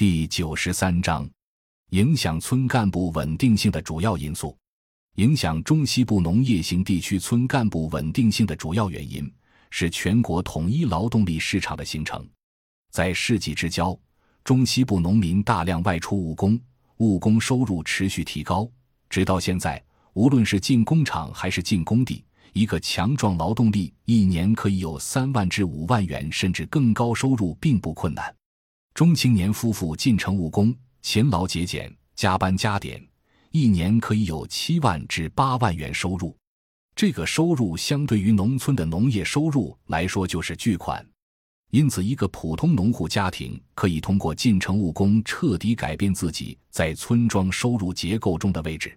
第九十三章，影响村干部稳定性的主要因素。影响中西部农业型地区村干部稳定性的主要原因是全国统一劳动力市场的形成。在世纪之交，中西部农民大量外出务工，务工收入持续提高，直到现在，无论是进工厂还是进工地，一个强壮劳动力一年可以有三万至五万元甚至更高收入，并不困难。中青年夫妇进城务工，勤劳节俭，加班加点，一年可以有七万至八万元收入。这个收入相对于农村的农业收入来说就是巨款。因此，一个普通农户家庭可以通过进城务工彻底改变自己在村庄收入结构中的位置。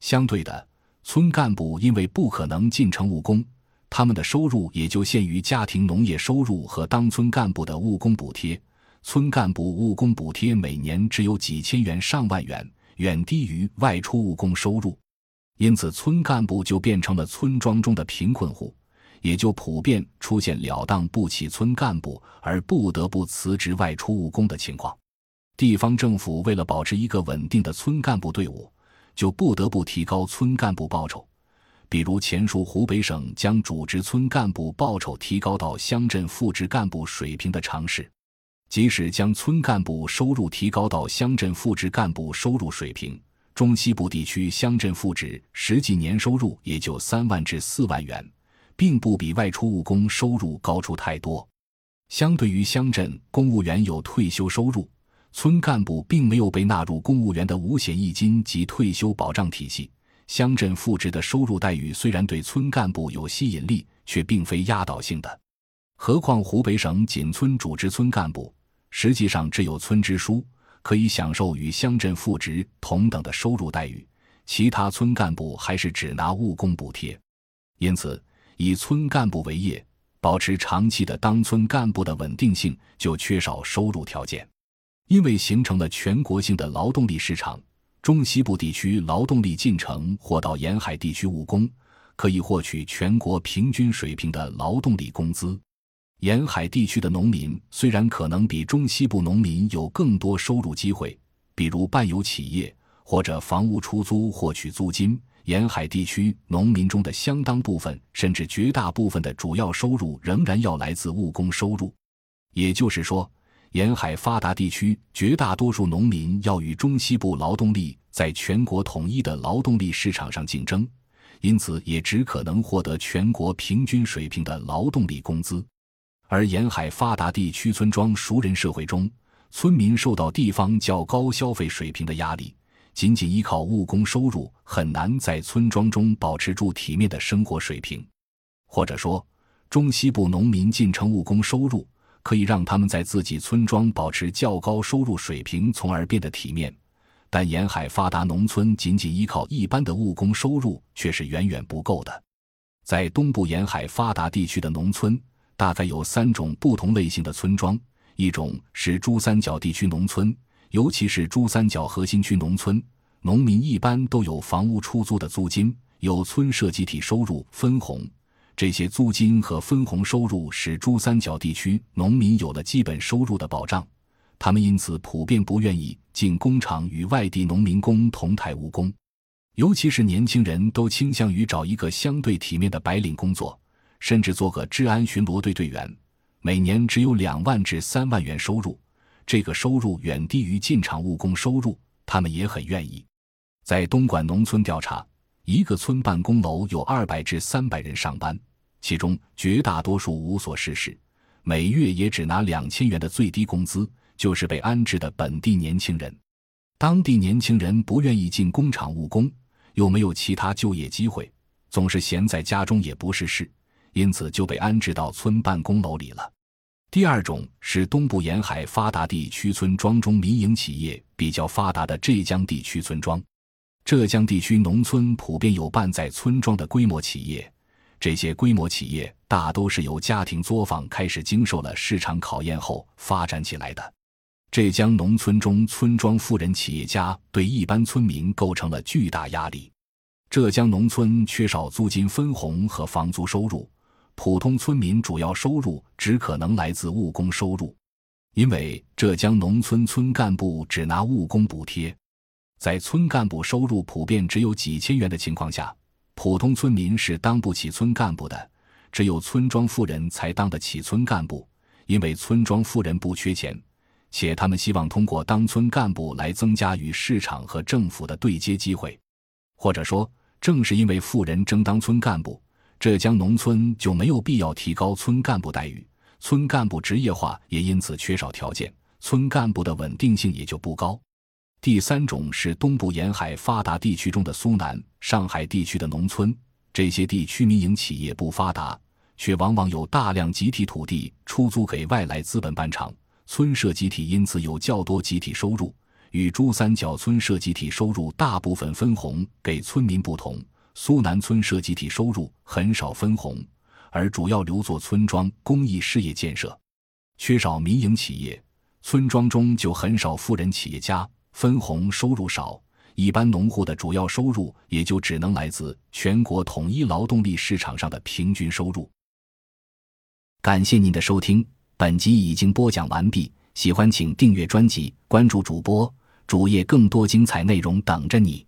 相对的，村干部因为不可能进城务工，他们的收入也就限于家庭农业收入和当村干部的务工补贴。村干部务工补贴每年只有几千元上万元，远低于外出务工收入，因此村干部就变成了村庄中的贫困户，也就普遍出现了当不起村干部而不得不辞职外出务工的情况。地方政府为了保持一个稳定的村干部队伍，就不得不提高村干部报酬，比如前述湖北省将主职村干部报酬提高到乡镇副职干部水平的尝试。即使将村干部收入提高到乡镇副职干部收入水平，中西部地区乡镇副职实际年收入也就三万至四万元，并不比外出务工收入高出太多。相对于乡镇公务员有退休收入，村干部并没有被纳入公务员的五险一金及退休保障体系。乡镇副职的收入待遇虽然对村干部有吸引力，却并非压倒性的。何况湖北省仅村主职村干部，实际上只有村支书可以享受与乡镇副职同等的收入待遇，其他村干部还是只拿务工补贴。因此，以村干部为业，保持长期的当村干部的稳定性，就缺少收入条件。因为形成了全国性的劳动力市场，中西部地区劳动力进城或到沿海地区务工，可以获取全国平均水平的劳动力工资。沿海地区的农民虽然可能比中西部农民有更多收入机会，比如办有企业或者房屋出租获取租金，沿海地区农民中的相当部分甚至绝大部分的主要收入仍然要来自务工收入。也就是说，沿海发达地区绝大多数农民要与中西部劳动力在全国统一的劳动力市场上竞争，因此也只可能获得全国平均水平的劳动力工资。而沿海发达地区村庄熟人社会中，村民受到地方较高消费水平的压力，仅仅依靠务工收入很难在村庄中保持住体面的生活水平。或者说，中西部农民进城务工收入可以让他们在自己村庄保持较高收入水平，从而变得体面。但沿海发达农村仅仅依靠一般的务工收入却是远远不够的。在东部沿海发达地区的农村。大概有三种不同类型的村庄，一种是珠三角地区农村，尤其是珠三角核心区农村，农民一般都有房屋出租的租金，有村社集体收入分红，这些租金和分红收入使珠三角地区农民有了基本收入的保障，他们因此普遍不愿意进工厂与外地农民工同台务工，尤其是年轻人都倾向于找一个相对体面的白领工作。甚至做个治安巡逻队队员，每年只有两万至三万元收入，这个收入远低于进厂务工收入，他们也很愿意。在东莞农村调查，一个村办公楼有二百至三百人上班，其中绝大多数无所事事，每月也只拿两千元的最低工资，就是被安置的本地年轻人。当地年轻人不愿意进工厂务工，又没有其他就业机会，总是闲在家中也不是事。因此就被安置到村办公楼里了。第二种是东部沿海发达地区村庄中民营企业比较发达的浙江地区村庄。浙江地区农村普遍有办在村庄的规模企业，这些规模企业大都是由家庭作坊开始经受了市场考验后发展起来的。浙江农村中村庄富人企业家对一般村民构成了巨大压力。浙江农村缺少租金分红和房租收入。普通村民主要收入只可能来自务工收入，因为浙江农村村干部只拿务工补贴，在村干部收入普遍只有几千元的情况下，普通村民是当不起村干部的，只有村庄富人才当得起村干部。因为村庄富人不缺钱，且他们希望通过当村干部来增加与市场和政府的对接机会，或者说，正是因为富人争当村干部。浙江农村就没有必要提高村干部待遇，村干部职业化也因此缺少条件，村干部的稳定性也就不高。第三种是东部沿海发达地区中的苏南、上海地区的农村，这些地区民营企业不发达，却往往有大量集体土地出租给外来资本办厂，村社集体因此有较多集体收入，与珠三角村社集体收入大部分分红给村民不同。苏南村社集体收入很少分红，而主要留作村庄公益事业建设，缺少民营企业，村庄中就很少富人企业家，分红收入少，一般农户的主要收入也就只能来自全国统一劳动力市场上的平均收入。感谢您的收听，本集已经播讲完毕，喜欢请订阅专辑，关注主播主页，更多精彩内容等着你。